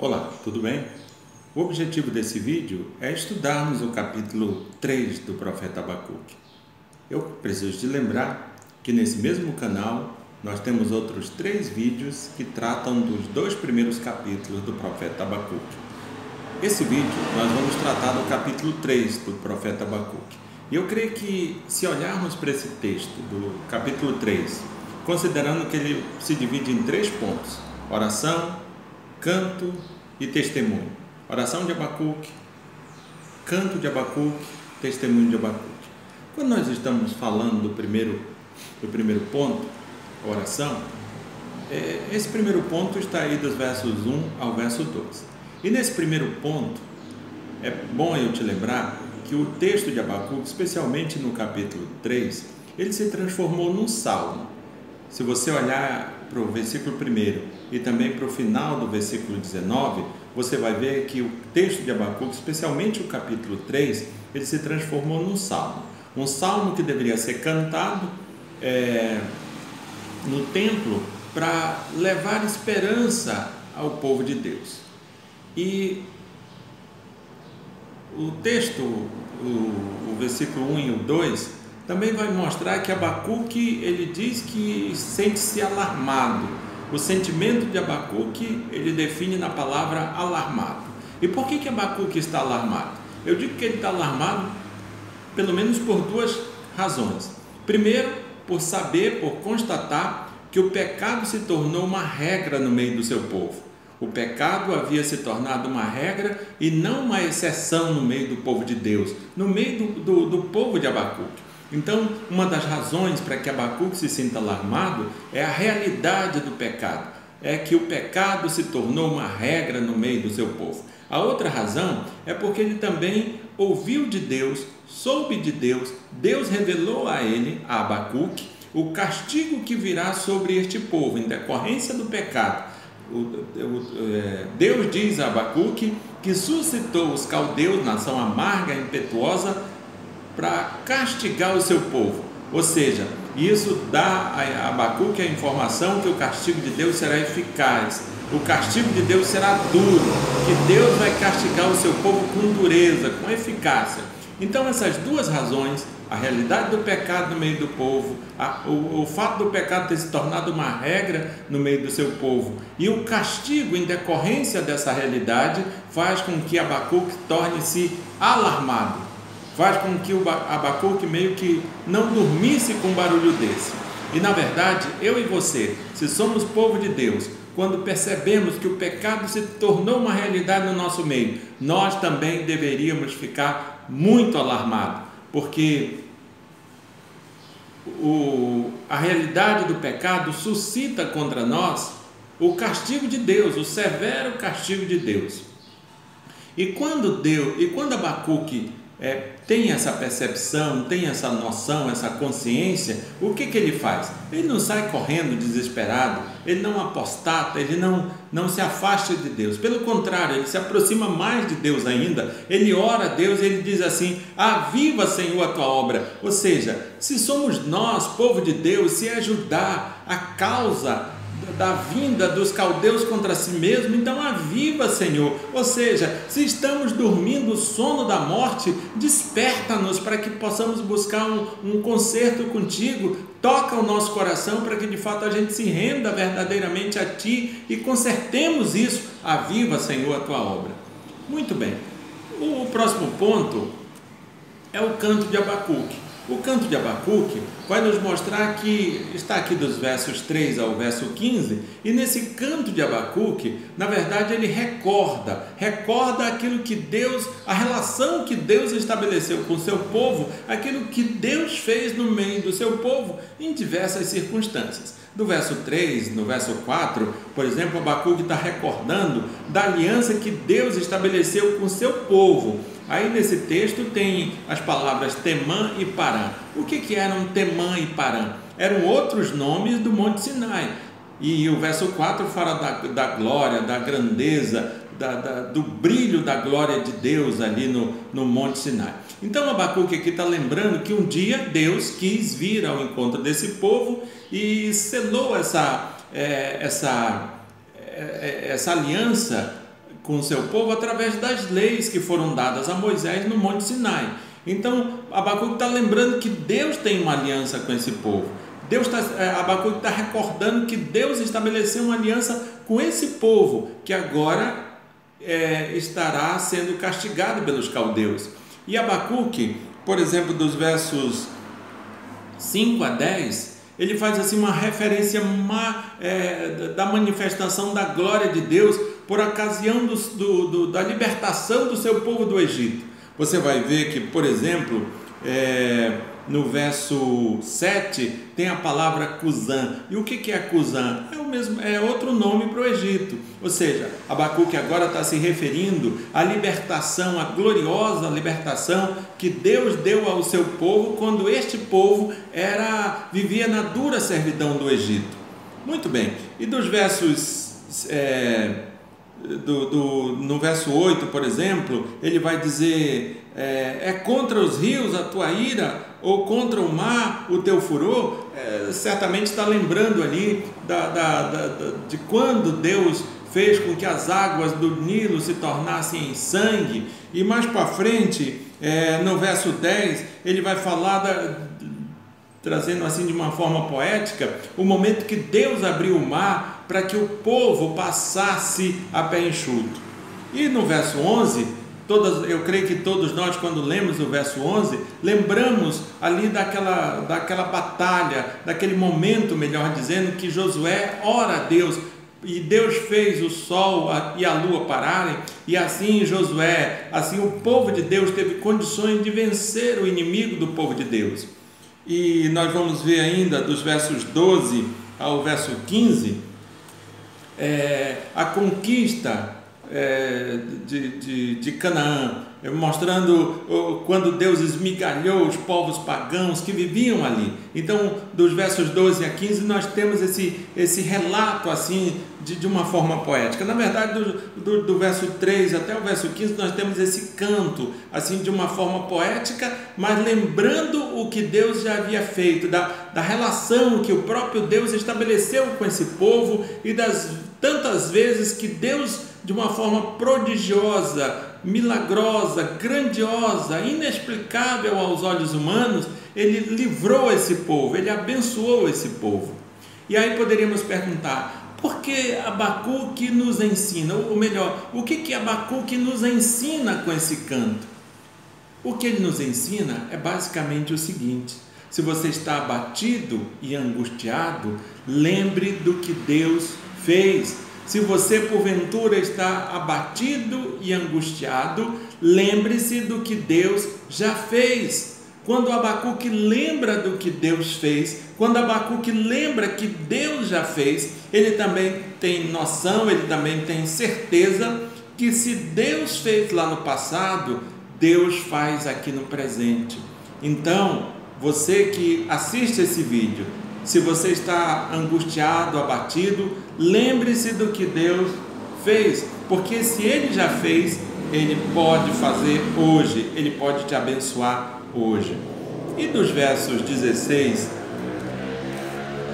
Olá, tudo bem? O objetivo desse vídeo é estudarmos o capítulo 3 do profeta Abacuque. Eu preciso te lembrar que nesse mesmo canal nós temos outros três vídeos que tratam dos dois primeiros capítulos do profeta Abacuque. Esse vídeo nós vamos tratar do capítulo 3 do profeta Abacuque. E eu creio que se olharmos para esse texto do capítulo 3, considerando que ele se divide em três pontos: oração, canto e testemunho. Oração de Abacuque, canto de Abacuque, testemunho de Abacuque. Quando nós estamos falando do primeiro, do primeiro ponto, oração, é, esse primeiro ponto está aí dos versos 1 ao verso 12. E nesse primeiro ponto, é bom eu te lembrar que o texto de Abacuque, especialmente no capítulo 3, ele se transformou num salmo. Se você olhar para o versículo 1 e também para o final do versículo 19, você vai ver que o texto de Abacuque, especialmente o capítulo 3, ele se transformou num salmo. Um salmo que deveria ser cantado é, no templo para levar esperança ao povo de Deus. E o texto, o, o versículo 1 e o 2, também vai mostrar que Abacuque ele diz que sente-se alarmado. O sentimento de Abacuque ele define na palavra alarmado. E por que, que Abacuque está alarmado? Eu digo que ele está alarmado pelo menos por duas razões. Primeiro, por saber, por constatar que o pecado se tornou uma regra no meio do seu povo. O pecado havia se tornado uma regra e não uma exceção no meio do povo de Deus, no meio do, do, do povo de Abacuque. Então, uma das razões para que Abacuque se sinta alarmado é a realidade do pecado, é que o pecado se tornou uma regra no meio do seu povo. A outra razão é porque ele também ouviu de Deus, soube de Deus, Deus revelou a ele, a Abacuque, o castigo que virá sobre este povo em decorrência do pecado. É, Deus diz a Abacuque que suscitou os caldeus, nação amarga e impetuosa, para castigar o seu povo. Ou seja, isso dá a Abacuque a informação que o castigo de Deus será eficaz, o castigo de Deus será duro, que Deus vai castigar o seu povo com dureza, com eficácia. Então, essas duas razões, a realidade do pecado no meio do povo, a, o, o fato do pecado ter se tornado uma regra no meio do seu povo e o castigo em decorrência dessa realidade, faz com que Abacuque torne-se alarmado faz com que o Abacuque meio que não dormisse com um barulho desse. E na verdade, eu e você, se somos povo de Deus, quando percebemos que o pecado se tornou uma realidade no nosso meio, nós também deveríamos ficar muito alarmados, porque o, a realidade do pecado suscita contra nós o castigo de Deus, o severo castigo de Deus. E quando Deus, e quando Abacuque é, tem essa percepção, tem essa noção, essa consciência, o que, que ele faz? Ele não sai correndo desesperado, ele não apostata, ele não, não se afasta de Deus. Pelo contrário, ele se aproxima mais de Deus ainda. Ele ora a Deus e ele diz assim: Aviva, Senhor, a tua obra. Ou seja, se somos nós, povo de Deus, se ajudar a causa da vinda dos caldeus contra si mesmo, então aviva, Senhor. Ou seja, se estamos dormindo o sono da morte, desperta-nos para que possamos buscar um, um conserto contigo. Toca o nosso coração para que de fato a gente se renda verdadeiramente a Ti e consertemos isso. Aviva, Senhor, a tua obra. Muito bem. O próximo ponto é o canto de Abacuque. O canto de Abacuque vai nos mostrar que está aqui dos versos 3 ao verso 15, e nesse canto de Abacuque, na verdade, ele recorda, recorda aquilo que Deus, a relação que Deus estabeleceu com o seu povo, aquilo que Deus fez no meio do seu povo em diversas circunstâncias. Do verso 3, no verso 4, por exemplo, Abacuque está recordando da aliança que Deus estabeleceu com o seu povo Aí nesse texto tem as palavras Temã e Parã. O que, que eram Temã e Parã? Eram outros nomes do Monte Sinai. E o verso 4 fala da, da glória, da grandeza, da, da, do brilho da glória de Deus ali no, no Monte Sinai. Então Abacuque aqui está lembrando que um dia Deus quis vir ao encontro desse povo e selou essa, é, essa, é, essa aliança com seu povo através das leis que foram dadas a Moisés no Monte Sinai. Então, Abacuque está lembrando que Deus tem uma aliança com esse povo. Deus está, é, Abacuque está recordando que Deus estabeleceu uma aliança com esse povo que agora é, estará sendo castigado pelos caldeus. E Abacuque, por exemplo, dos versos 5 a 10, ele faz assim uma referência uma, é, da manifestação da glória de Deus por ocasião do, do, do, da libertação do seu povo do Egito. Você vai ver que, por exemplo, é, no verso 7 tem a palavra Cusã. E o que é Cusã? É, o mesmo, é outro nome para o Egito. Ou seja, Abacuque agora está se referindo à libertação, à gloriosa libertação que Deus deu ao seu povo quando este povo era vivia na dura servidão do Egito. Muito bem. E dos versos. É, do, do, no verso 8, por exemplo, ele vai dizer: é, é, contra os rios a tua ira, ou contra o mar o teu furor? É, certamente está lembrando ali da, da, da, de quando Deus fez com que as águas do Nilo se tornassem em sangue, e mais para frente, é, no verso 10, ele vai falar da, trazendo assim de uma forma poética, o momento que Deus abriu o mar para que o povo passasse a pé enxuto. E no verso 11, todas, eu creio que todos nós, quando lemos o verso 11, lembramos ali daquela, daquela batalha, daquele momento, melhor dizendo, que Josué ora a Deus e Deus fez o sol e a lua pararem, e assim Josué, assim o povo de Deus teve condições de vencer o inimigo do povo de Deus. E nós vamos ver ainda dos versos 12 ao verso 15 é, a conquista é, de, de, de Canaã, mostrando quando Deus esmigalhou os povos pagãos que viviam ali. Então, dos versos 12 a 15, nós temos esse, esse relato assim de, de uma forma poética. Na verdade, do, do, do, verso 3 até o verso 15, nós temos esse canto assim de uma forma poética, mas lembrando o que Deus já havia feito, da, da relação que o próprio Deus estabeleceu com esse povo e das tantas vezes que Deus, de uma forma prodigiosa, milagrosa, grandiosa, inexplicável aos olhos humanos, ele livrou esse povo, ele abençoou esse povo. E aí poderíamos perguntar: por que Abacuque nos ensina? Ou melhor, o que, que Abacuque nos ensina com esse canto? O que ele nos ensina é basicamente o seguinte: se você está abatido e angustiado, lembre do que Deus fez se você porventura está abatido e angustiado, lembre-se do que Deus já fez. Quando Abacuque lembra do que Deus fez, quando Abacuque lembra que Deus já fez, ele também tem noção, ele também tem certeza que se Deus fez lá no passado, Deus faz aqui no presente. Então, você que assiste esse vídeo, se você está angustiado, abatido, lembre-se do que Deus fez, porque se Ele já fez, Ele pode fazer hoje, Ele pode te abençoar hoje. E dos versos 16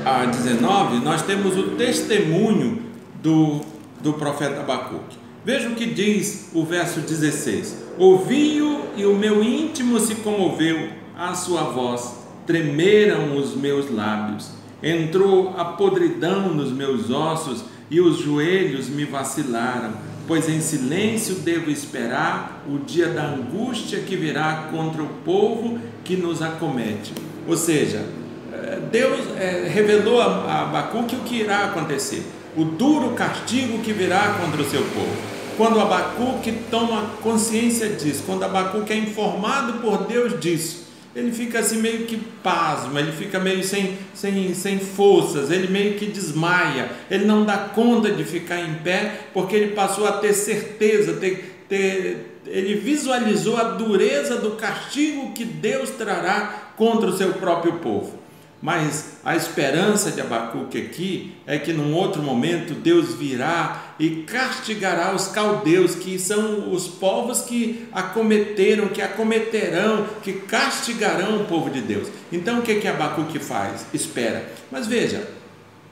a 19, nós temos o testemunho do, do profeta Abacuque. Veja o que diz o verso 16: Ouvi-o e o meu íntimo se comoveu à sua voz tremeram os meus lábios, entrou a podridão nos meus ossos e os joelhos me vacilaram, pois em silêncio devo esperar o dia da angústia que virá contra o povo que nos acomete. Ou seja, eh, Deus eh, revelou a Abacuque o que irá acontecer, o duro castigo que virá contra o seu povo. Quando Abacuque toma consciência disso, quando Abacuque é informado por Deus disso, ele fica assim meio que pasmo, ele fica meio sem, sem, sem forças, ele meio que desmaia, ele não dá conta de ficar em pé, porque ele passou a ter certeza, ter, ter, ele visualizou a dureza do castigo que Deus trará contra o seu próprio povo. Mas a esperança de Abacuque aqui é que num outro momento Deus virá e castigará os caldeus, que são os povos que acometeram, que acometerão, que castigarão o povo de Deus. Então o que, que Abacuque faz? Espera. Mas veja,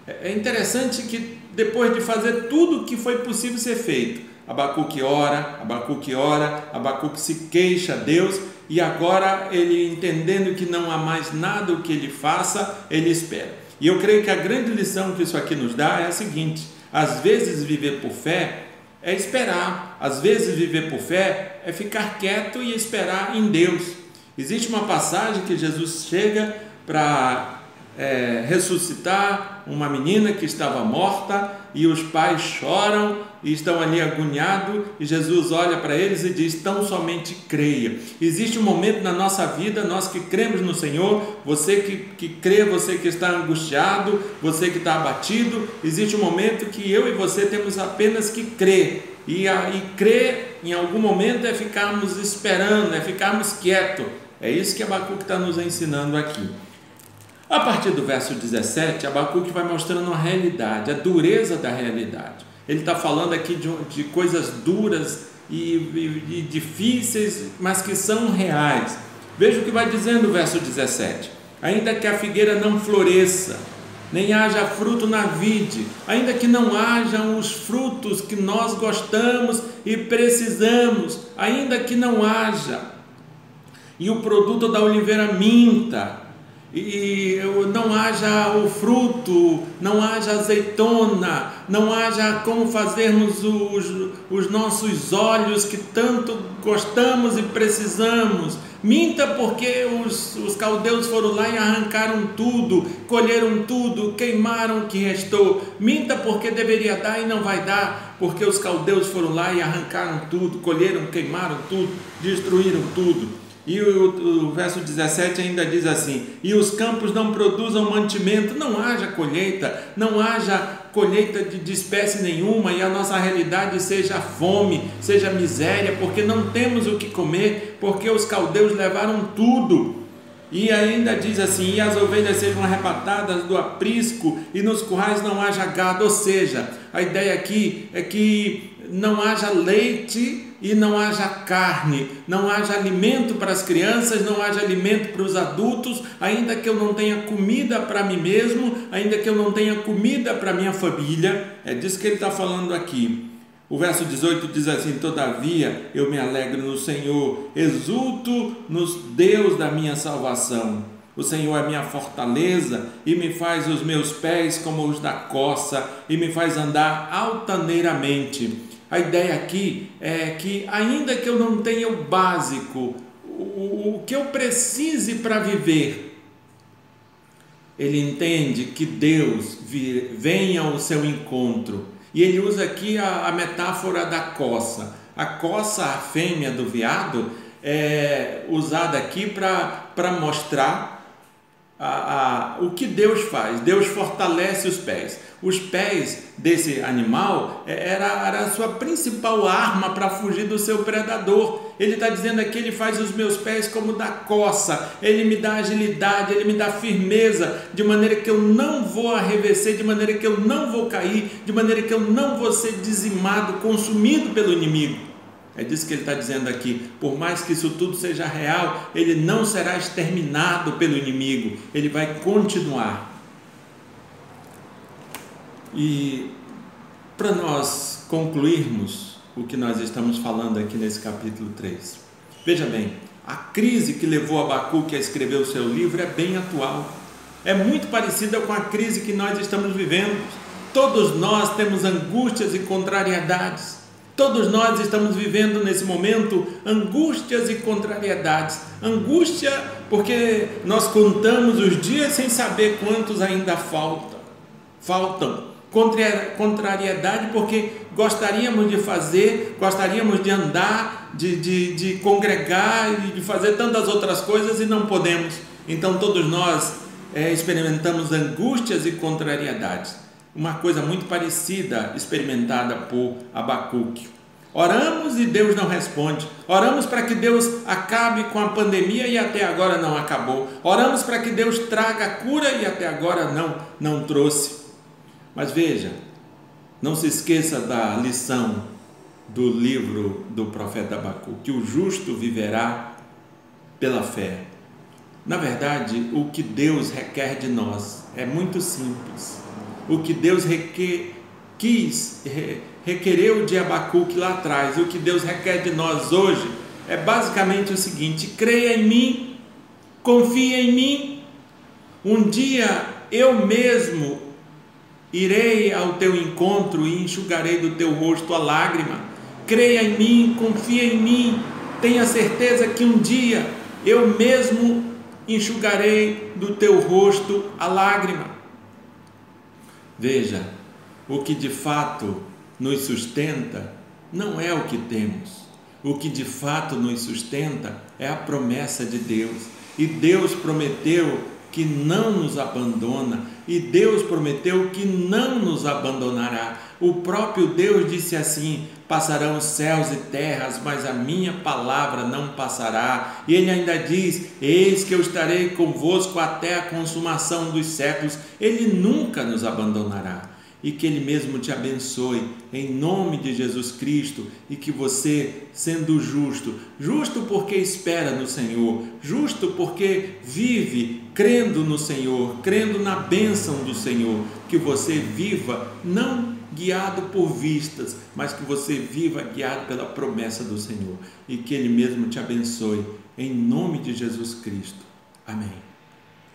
é interessante que depois de fazer tudo o que foi possível ser feito, Abacuque ora, Abacuque ora, Abacuque se queixa a Deus e agora ele entendendo que não há mais nada o que ele faça, ele espera. E eu creio que a grande lição que isso aqui nos dá é a seguinte: às vezes viver por fé é esperar, às vezes viver por fé é ficar quieto e esperar em Deus. Existe uma passagem que Jesus chega para é, ressuscitar uma menina que estava morta e os pais choram e estão ali agoniados e Jesus olha para eles e diz: tão somente creia. Existe um momento na nossa vida, nós que cremos no Senhor, você que, que crê, você que está angustiado, você que está abatido, existe um momento que eu e você temos apenas que crer. E, a, e crer em algum momento é ficarmos esperando, é ficarmos quietos. É isso que Abacuque está nos ensinando aqui. A partir do verso 17, Abacuque vai mostrando a realidade, a dureza da realidade. Ele está falando aqui de, de coisas duras e, e, e, difíceis, mas que são reais. Veja o que vai dizendo o verso 17: Ainda que a figueira não floresça, nem haja fruto na vide, ainda que não hajam os frutos que nós gostamos e precisamos, ainda que não haja, e o produto da oliveira minta, e não haja o fruto, não haja azeitona, não haja como fazermos os, os nossos olhos que tanto gostamos e precisamos. Minta porque os, os caldeus foram lá e arrancaram tudo, colheram tudo, queimaram o que restou. Minta porque deveria dar e não vai dar, porque os caldeus foram lá e arrancaram tudo, colheram, queimaram tudo, destruíram tudo. E o, o, verso 17 ainda diz assim: E os campos não produzam mantimento, não haja colheita, não haja colheita de, de espécie nenhuma, e a nossa realidade seja fome, seja miséria, porque não temos o que comer, porque os caldeus levaram tudo. E ainda diz assim: E as ovelhas sejam arrebatadas do aprisco, e nos currais não haja gado. Ou seja, a ideia aqui é que não haja leite e não haja carne, não haja alimento para as crianças, não haja alimento para os adultos, ainda que eu não tenha comida para mim mesmo, ainda que eu não tenha comida para minha família, é disso que ele está falando aqui. O verso 18 diz assim: Todavia eu me alegro no Senhor, exulto nos Deus da minha salvação. O Senhor é minha fortaleza e me faz os meus pés como os da coça e me faz andar altaneiramente. A ideia aqui é que, ainda que eu não tenha o básico, o, o que eu precise para viver, ele entende que Deus vem ao seu encontro. E ele usa aqui a, a metáfora da coça. A coça, a fêmea do veado, é usada aqui para mostrar a, a, o que Deus faz? Deus fortalece os pés. Os pés desse animal é, era, era a sua principal arma para fugir do seu predador. Ele está dizendo aqui: ele faz os meus pés como da coça, ele me dá agilidade, ele me dá firmeza, de maneira que eu não vou arrefecer, de maneira que eu não vou cair, de maneira que eu não vou ser dizimado, consumido pelo inimigo. É disso que ele está dizendo aqui. Por mais que isso tudo seja real, ele não será exterminado pelo inimigo, ele vai continuar. E para nós concluirmos o que nós estamos falando aqui nesse capítulo 3, veja bem, a crise que levou Abacuque a escrever o seu livro é bem atual. É muito parecida com a crise que nós estamos vivendo. Todos nós temos angústias e contrariedades. Todos nós estamos vivendo nesse momento angústias e contrariedades. Angústia porque nós contamos os dias sem saber quantos ainda faltam. Faltam. Contrariedade porque gostaríamos de fazer, gostaríamos de andar, de, de, de congregar e de fazer tantas outras coisas e não podemos. Então todos nós é, experimentamos angústias e contrariedades uma coisa muito parecida experimentada por Abacuque. Oramos e Deus não responde. Oramos para que Deus acabe com a pandemia e até agora não acabou. Oramos para que Deus traga a cura e até agora não não trouxe. Mas veja, não se esqueça da lição do livro do profeta Abacuque, que o justo viverá pela fé. Na verdade, o que Deus requer de nós é muito simples o que Deus requer, quis requereu de Abacuque lá atrás, e o que Deus requer de nós hoje é basicamente o seguinte: creia em mim, confia em mim. Um dia eu mesmo irei ao teu encontro e enxugarei do teu rosto a lágrima. Creia em mim, confia em mim, tenha certeza que um dia eu mesmo enxugarei do teu rosto a lágrima. Veja, o que de fato nos sustenta não é o que temos. O que de fato nos sustenta é a promessa de Deus. E Deus prometeu que não nos abandona, e Deus prometeu que não nos abandonará. O próprio Deus disse assim: Passarão céus e terras, mas a minha palavra não passará. E ele ainda diz: Eis que eu estarei convosco até a consumação dos séculos. Ele nunca nos abandonará e que Ele mesmo te abençoe em nome de Jesus Cristo e que você, sendo justo, justo porque espera no Senhor, justo porque vive crendo no Senhor, crendo na bênção do Senhor, que você viva não guiado por vistas, mas que você viva guiado pela promessa do Senhor e que Ele mesmo te abençoe em nome de Jesus Cristo. Amém.